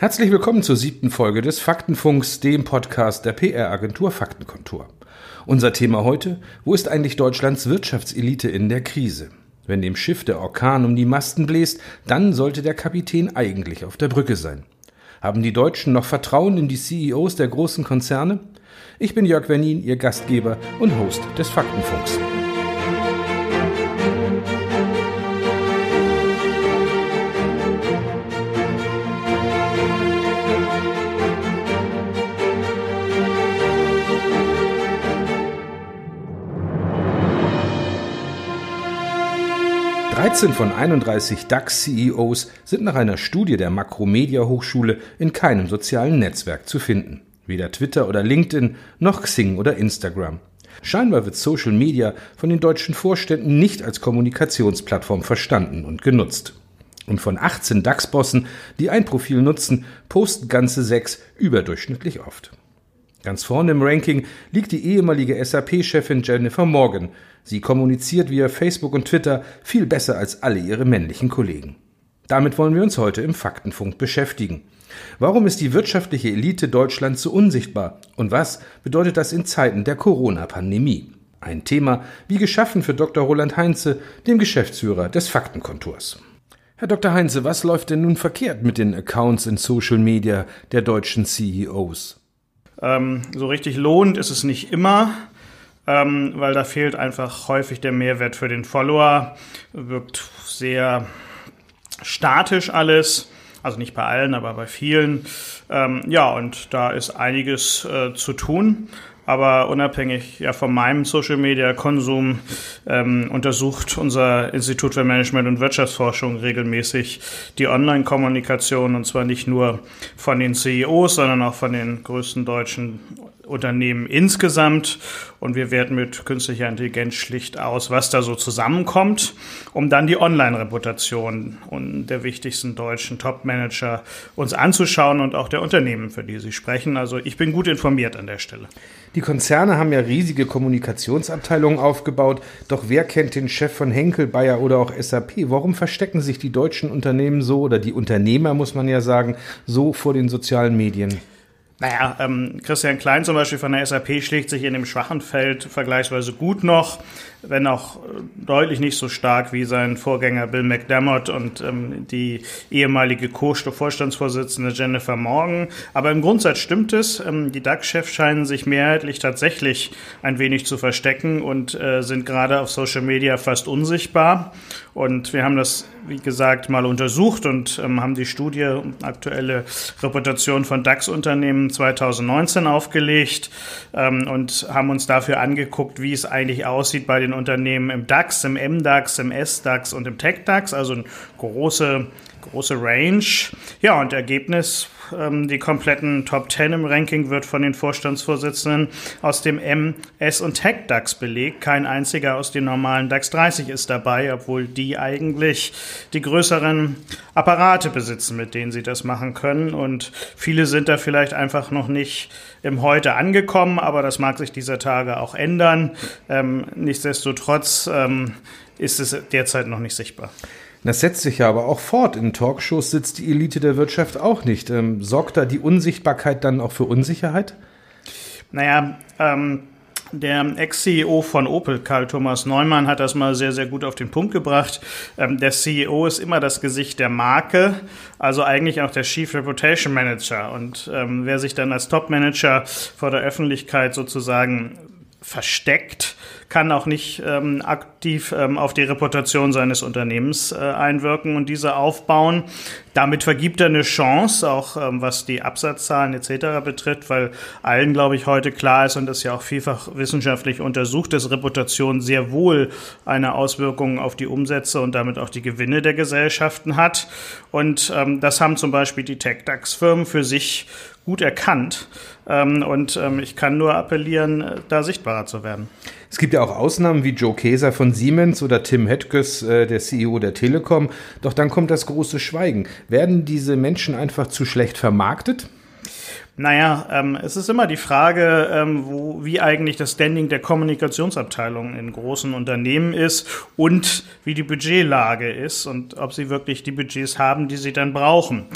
Herzlich willkommen zur siebten Folge des Faktenfunks, dem Podcast der PR-Agentur Faktenkontor. Unser Thema heute, wo ist eigentlich Deutschlands Wirtschaftselite in der Krise? Wenn dem Schiff der Orkan um die Masten bläst, dann sollte der Kapitän eigentlich auf der Brücke sein. Haben die Deutschen noch Vertrauen in die CEOs der großen Konzerne? Ich bin Jörg Wernin, Ihr Gastgeber und Host des Faktenfunks. 13 von 31 DAX-CEOs sind nach einer Studie der Makromedia Hochschule in keinem sozialen Netzwerk zu finden. Weder Twitter oder LinkedIn noch Xing oder Instagram. Scheinbar wird Social Media von den deutschen Vorständen nicht als Kommunikationsplattform verstanden und genutzt. Und von 18 DAX-Bossen, die ein Profil nutzen, posten ganze sechs überdurchschnittlich oft. Ganz vorne im Ranking liegt die ehemalige SAP-Chefin Jennifer Morgan. Sie kommuniziert via Facebook und Twitter viel besser als alle ihre männlichen Kollegen. Damit wollen wir uns heute im Faktenfunk beschäftigen. Warum ist die wirtschaftliche Elite Deutschlands so unsichtbar? Und was bedeutet das in Zeiten der Corona-Pandemie? Ein Thema wie geschaffen für Dr. Roland Heinze, dem Geschäftsführer des Faktenkontors. Herr Dr. Heinze, was läuft denn nun verkehrt mit den Accounts in Social Media der deutschen CEOs? Ähm, so richtig lohnt ist es nicht immer, ähm, weil da fehlt einfach häufig der Mehrwert für den Follower. Wirkt sehr statisch alles. Also nicht bei allen, aber bei vielen. Ähm, ja, und da ist einiges äh, zu tun. Aber unabhängig ja, von meinem Social Media Konsum ähm, untersucht unser Institut für Management und Wirtschaftsforschung regelmäßig die Online-Kommunikation und zwar nicht nur von den CEOs, sondern auch von den größten deutschen Unternehmen insgesamt. Und wir werten mit künstlicher Intelligenz schlicht aus, was da so zusammenkommt, um dann die Online-Reputation der wichtigsten deutschen Top-Manager uns anzuschauen und auch der Unternehmen, für die sie sprechen. Also ich bin gut informiert an der Stelle. Die Konzerne haben ja riesige Kommunikationsabteilungen aufgebaut. Doch wer kennt den Chef von Henkel, Bayer oder auch SAP? Warum verstecken sich die deutschen Unternehmen so oder die Unternehmer, muss man ja sagen, so vor den sozialen Medien? Naja, ähm, Christian Klein zum Beispiel von der SAP schlägt sich in dem schwachen Feld vergleichsweise gut noch wenn auch äh, deutlich nicht so stark wie sein Vorgänger Bill McDermott und ähm, die ehemalige Co-Vorstandsvorsitzende Jennifer Morgan. Aber im Grundsatz stimmt es. Ähm, die DAX-Chefs scheinen sich mehrheitlich tatsächlich ein wenig zu verstecken und äh, sind gerade auf Social Media fast unsichtbar. Und wir haben das, wie gesagt, mal untersucht und ähm, haben die Studie aktuelle Reputation von DAX-Unternehmen 2019 aufgelegt ähm, und haben uns dafür angeguckt, wie es eigentlich aussieht bei den Unternehmen im DAX, im MDAX, im SDAX und im TechDAX, also eine große, große Range. Ja, und Ergebnis, die kompletten Top 10 im Ranking wird von den Vorstandsvorsitzenden aus dem M, S und TechDAX belegt. Kein einziger aus den normalen DAX 30 ist dabei, obwohl die eigentlich die größeren Apparate besitzen, mit denen sie das machen können. Und viele sind da vielleicht einfach noch nicht im Heute angekommen, aber das mag sich dieser Tage auch ändern. Ähm, nichtsdestotrotz ähm, ist es derzeit noch nicht sichtbar. Das setzt sich ja aber auch fort. In Talkshows sitzt die Elite der Wirtschaft auch nicht. Ähm, sorgt da die Unsichtbarkeit dann auch für Unsicherheit? Naja, ähm, der Ex-CEO von Opel, Karl Thomas Neumann, hat das mal sehr, sehr gut auf den Punkt gebracht. Ähm, der CEO ist immer das Gesicht der Marke, also eigentlich auch der Chief Reputation Manager. Und ähm, wer sich dann als Top-Manager vor der Öffentlichkeit sozusagen versteckt, kann auch nicht ähm, aktiv ähm, auf die Reputation seines Unternehmens äh, einwirken und diese aufbauen. Damit vergibt er eine Chance, auch ähm, was die Absatzzahlen etc. betrifft, weil allen, glaube ich, heute klar ist und das ja auch vielfach wissenschaftlich untersucht, dass Reputation sehr wohl eine Auswirkung auf die Umsätze und damit auch die Gewinne der Gesellschaften hat. Und ähm, das haben zum Beispiel die Tech-DAX-Firmen für sich gut erkannt. Ähm, und ähm, ich kann nur appellieren, äh, da sichtbarer zu werden. Es gibt ja auch Ausnahmen wie Joe Keser von Siemens oder Tim Hetges, äh, der CEO der Telekom. Doch dann kommt das große Schweigen. Werden diese Menschen einfach zu schlecht vermarktet? Naja, ähm, es ist immer die Frage, ähm, wo, wie eigentlich das Standing der Kommunikationsabteilung in großen Unternehmen ist und wie die Budgetlage ist und ob sie wirklich die Budgets haben, die sie dann brauchen.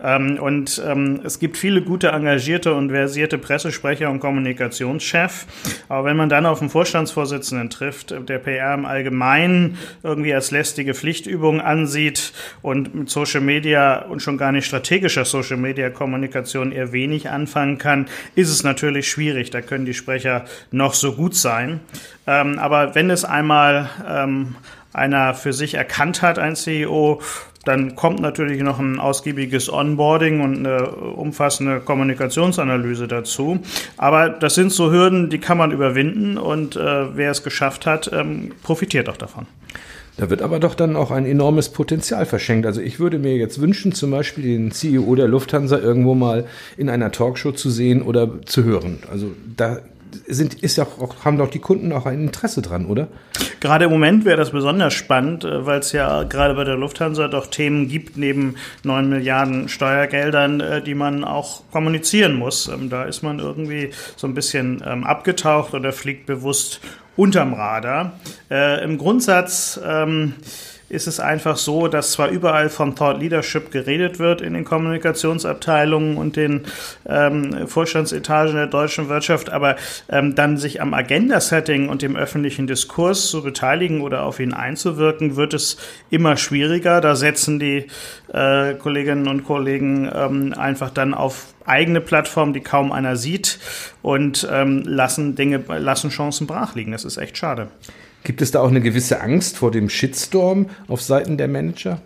Ähm, und ähm, es gibt viele gute, engagierte und versierte Pressesprecher und Kommunikationschef. Aber wenn man dann auf einen Vorstandsvorsitzenden trifft, der PR im Allgemeinen irgendwie als lästige Pflichtübung ansieht und mit Social Media und schon gar nicht strategischer Social Media Kommunikation eher wenig anfangen kann, ist es natürlich schwierig. Da können die Sprecher noch so gut sein. Ähm, aber wenn es einmal ähm, einer für sich erkannt hat, ein CEO, dann kommt natürlich noch ein ausgiebiges Onboarding und eine umfassende Kommunikationsanalyse dazu. Aber das sind so Hürden, die kann man überwinden und äh, wer es geschafft hat, ähm, profitiert auch davon. Da wird aber doch dann auch ein enormes Potenzial verschenkt. Also ich würde mir jetzt wünschen, zum Beispiel den CEO der Lufthansa irgendwo mal in einer Talkshow zu sehen oder zu hören. Also da sind, ist ja auch, haben doch die Kunden auch ein Interesse dran, oder? Gerade im Moment wäre das besonders spannend, äh, weil es ja gerade bei der Lufthansa doch Themen gibt, neben neun Milliarden Steuergeldern, äh, die man auch kommunizieren muss. Ähm, da ist man irgendwie so ein bisschen ähm, abgetaucht oder fliegt bewusst unterm Radar. Äh, Im Grundsatz ähm, ist es einfach so, dass zwar überall von Thought Leadership geredet wird in den Kommunikationsabteilungen und den ähm, Vorstandsetagen der deutschen Wirtschaft, aber ähm, dann sich am Agenda-Setting und dem öffentlichen Diskurs zu beteiligen oder auf ihn einzuwirken, wird es immer schwieriger. Da setzen die äh, Kolleginnen und Kollegen ähm, einfach dann auf eigene Plattformen, die kaum einer sieht und ähm, lassen Dinge, lassen Chancen brach liegen. Das ist echt schade. Gibt es da auch eine gewisse Angst vor dem Shitstorm auf Seiten der Manager?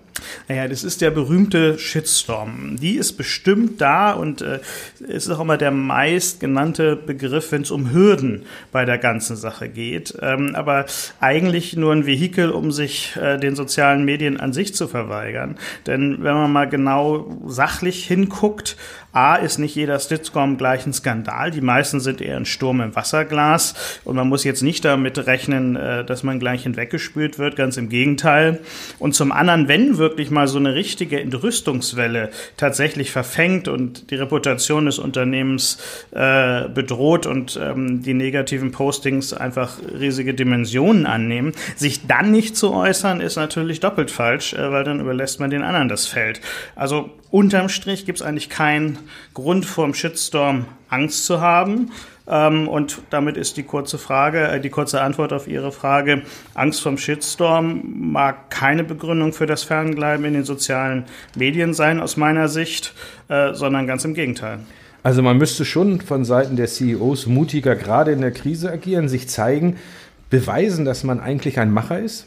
Naja, das ist der berühmte Shitstorm. Die ist bestimmt da und äh, ist auch immer der meist genannte Begriff, wenn es um Hürden bei der ganzen Sache geht. Ähm, aber eigentlich nur ein Vehikel, um sich äh, den sozialen Medien an sich zu verweigern. Denn wenn man mal genau sachlich hinguckt, A, ist nicht jeder Shitstorm gleich ein Skandal. Die meisten sind eher ein Sturm im Wasserglas. Und man muss jetzt nicht damit rechnen, äh, dass man gleich hinweggespült wird. Ganz im Gegenteil. Und zum anderen, wenn wir wirklich mal so eine richtige Entrüstungswelle tatsächlich verfängt und die Reputation des Unternehmens äh, bedroht und ähm, die negativen Postings einfach riesige Dimensionen annehmen, sich dann nicht zu äußern, ist natürlich doppelt falsch, äh, weil dann überlässt man den anderen das Feld. Also unterm Strich gibt es eigentlich keinen Grund vor dem Shitstorm Angst zu haben. Ähm, und damit ist die kurze Frage, äh, die kurze Antwort auf Ihre Frage, Angst vom Shitstorm mag keine Begründung für das Fernbleiben in den sozialen Medien sein, aus meiner Sicht, äh, sondern ganz im Gegenteil. Also man müsste schon von Seiten der CEOs mutiger gerade in der Krise agieren, sich zeigen, beweisen, dass man eigentlich ein Macher ist?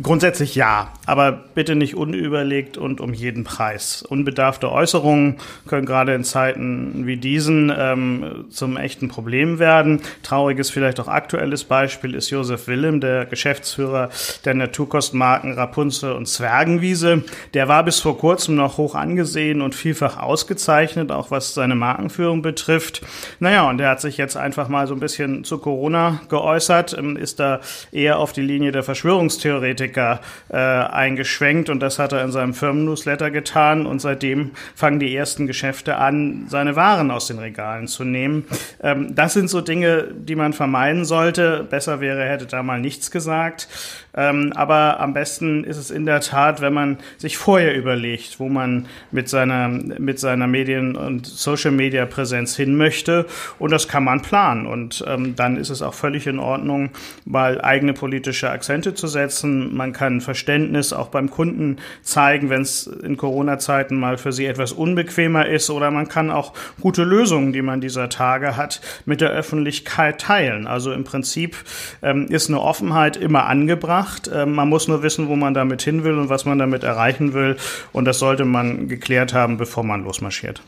Grundsätzlich ja, aber bitte nicht unüberlegt und um jeden Preis. Unbedarfte Äußerungen können gerade in Zeiten wie diesen ähm, zum echten Problem werden. Trauriges, vielleicht auch aktuelles Beispiel ist Josef Willem, der Geschäftsführer der Naturkostmarken Rapunzel und Zwergenwiese. Der war bis vor kurzem noch hoch angesehen und vielfach ausgezeichnet, auch was seine Markenführung betrifft. Naja, und er hat sich jetzt einfach mal so ein bisschen zu Corona geäußert, ähm, ist da eher auf die Linie der Verschwörungstheorie Politiker äh, eingeschwenkt und das hat er in seinem Firmennewsletter getan und seitdem fangen die ersten Geschäfte an, seine Waren aus den Regalen zu nehmen. Ähm, das sind so Dinge, die man vermeiden sollte. Besser wäre, hätte da mal nichts gesagt. Ähm, aber am besten ist es in der Tat, wenn man sich vorher überlegt, wo man mit seiner, mit seiner Medien- und Social-Media-Präsenz hin möchte. Und das kann man planen. Und ähm, dann ist es auch völlig in Ordnung, mal eigene politische Akzente zu setzen. Man kann Verständnis auch beim Kunden zeigen, wenn es in Corona-Zeiten mal für sie etwas unbequemer ist. Oder man kann auch gute Lösungen, die man dieser Tage hat, mit der Öffentlichkeit teilen. Also im Prinzip ähm, ist eine Offenheit immer angebracht. Ähm, man muss nur wissen, wo man damit hin will und was man damit erreichen will. Und das sollte man geklärt haben, bevor man losmarschiert.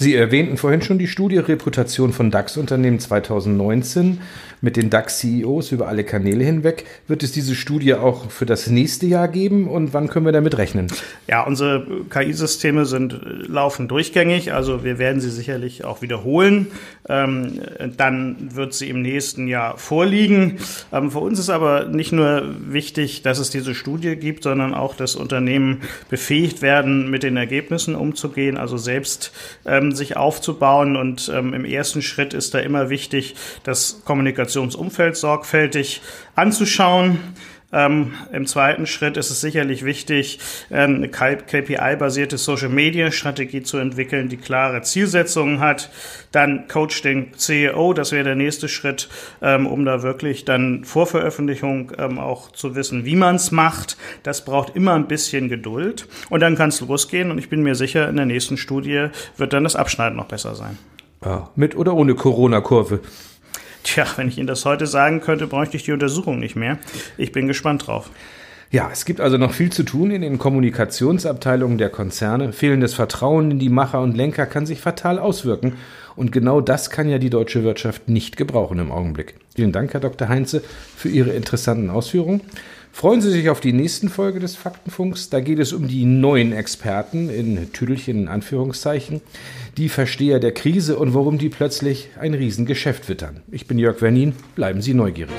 Sie erwähnten vorhin schon die Studie Reputation von DAX-Unternehmen 2019 mit den DAX-CEOs über alle Kanäle hinweg. Wird es diese Studie auch für das nächste Jahr geben und wann können wir damit rechnen? Ja, unsere KI-Systeme sind laufen durchgängig, also wir werden sie sicherlich auch wiederholen. Ähm, dann wird sie im nächsten Jahr vorliegen. Ähm, für uns ist aber nicht nur wichtig, dass es diese Studie gibt, sondern auch, dass Unternehmen befähigt werden, mit den Ergebnissen umzugehen, also selbst ähm, ähm, sich aufzubauen. Und ähm, im ersten Schritt ist da immer wichtig, das Kommunikationsumfeld sorgfältig anzuschauen. Ähm, Im zweiten Schritt ist es sicherlich wichtig, ähm, eine KPI-basierte Social-Media-Strategie zu entwickeln, die klare Zielsetzungen hat. Dann coach den CEO, das wäre der nächste Schritt, ähm, um da wirklich dann vor Veröffentlichung ähm, auch zu wissen, wie man es macht. Das braucht immer ein bisschen Geduld. Und dann kann es losgehen und ich bin mir sicher, in der nächsten Studie wird dann das Abschneiden noch besser sein. Ja, mit oder ohne Corona-Kurve? Tja, wenn ich Ihnen das heute sagen könnte, bräuchte ich die Untersuchung nicht mehr. Ich bin gespannt drauf. Ja, es gibt also noch viel zu tun in den Kommunikationsabteilungen der Konzerne. Fehlendes Vertrauen in die Macher und Lenker kann sich fatal auswirken. Und genau das kann ja die deutsche Wirtschaft nicht gebrauchen im Augenblick. Vielen Dank, Herr Dr. Heinze, für Ihre interessanten Ausführungen. Freuen Sie sich auf die nächsten Folge des Faktenfunks. Da geht es um die neuen Experten in Tüdelchen in Anführungszeichen, die Versteher der Krise und warum die plötzlich ein Riesengeschäft wittern. Ich bin Jörg Wernin. Bleiben Sie neugierig.